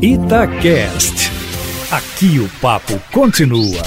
Itacast. Aqui o papo continua.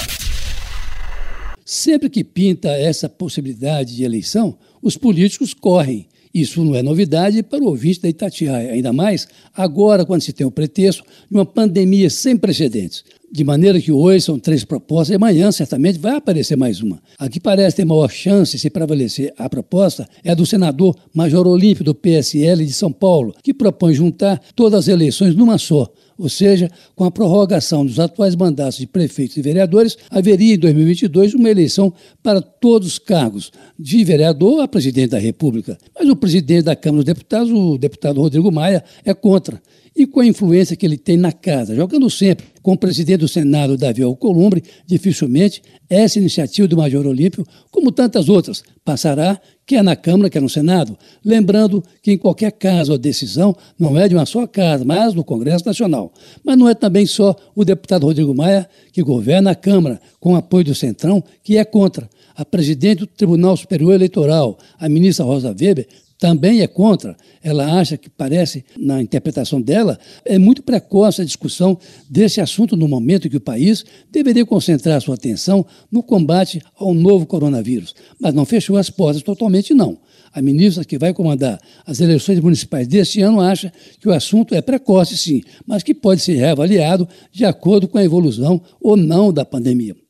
Sempre que pinta essa possibilidade de eleição, os políticos correm. Isso não é novidade para o ouvinte da Itatiaia, ainda mais agora quando se tem o pretexto de uma pandemia sem precedentes. De maneira que hoje são três propostas e amanhã certamente vai aparecer mais uma. A que parece ter maior chance se prevalecer a proposta é a do senador Major Olímpio do PSL de São Paulo, que propõe juntar todas as eleições numa só. Ou seja, com a prorrogação dos atuais mandatos de prefeitos e vereadores, haveria em 2022 uma eleição para todos os cargos, de vereador a presidente da República. Mas o presidente da Câmara dos Deputados, o deputado Rodrigo Maia, é contra e com a influência que ele tem na casa, jogando sempre com o presidente do Senado, Davi Alcolumbre, dificilmente essa iniciativa do Major Olímpio, como tantas outras, passará, quer na Câmara, quer no Senado. Lembrando que, em qualquer caso, a decisão não é de uma só casa, mas do Congresso Nacional. Mas não é também só o deputado Rodrigo Maia, que governa a Câmara, com apoio do Centrão, que é contra. A presidente do Tribunal Superior Eleitoral, a ministra Rosa Weber, também é contra. Ela acha que parece, na interpretação dela, é muito precoce a discussão desse assunto no momento em que o país deveria concentrar sua atenção no combate ao novo coronavírus. Mas não fechou as portas totalmente, não. A ministra que vai comandar as eleições municipais deste ano acha que o assunto é precoce, sim, mas que pode ser reavaliado de acordo com a evolução ou não da pandemia.